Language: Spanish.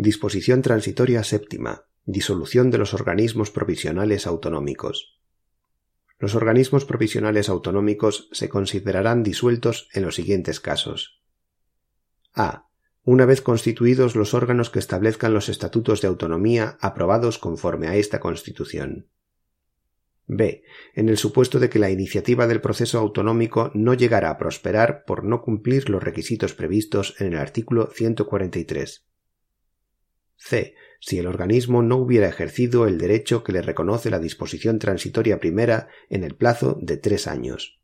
Disposición transitoria séptima. Disolución de los organismos provisionales autonómicos. Los organismos provisionales autonómicos se considerarán disueltos en los siguientes casos. A. Una vez constituidos los órganos que establezcan los estatutos de autonomía aprobados conforme a esta Constitución. B. En el supuesto de que la iniciativa del proceso autonómico no llegara a prosperar por no cumplir los requisitos previstos en el artículo 143. C. Si el organismo no hubiera ejercido el derecho que le reconoce la disposición transitoria primera en el plazo de tres años.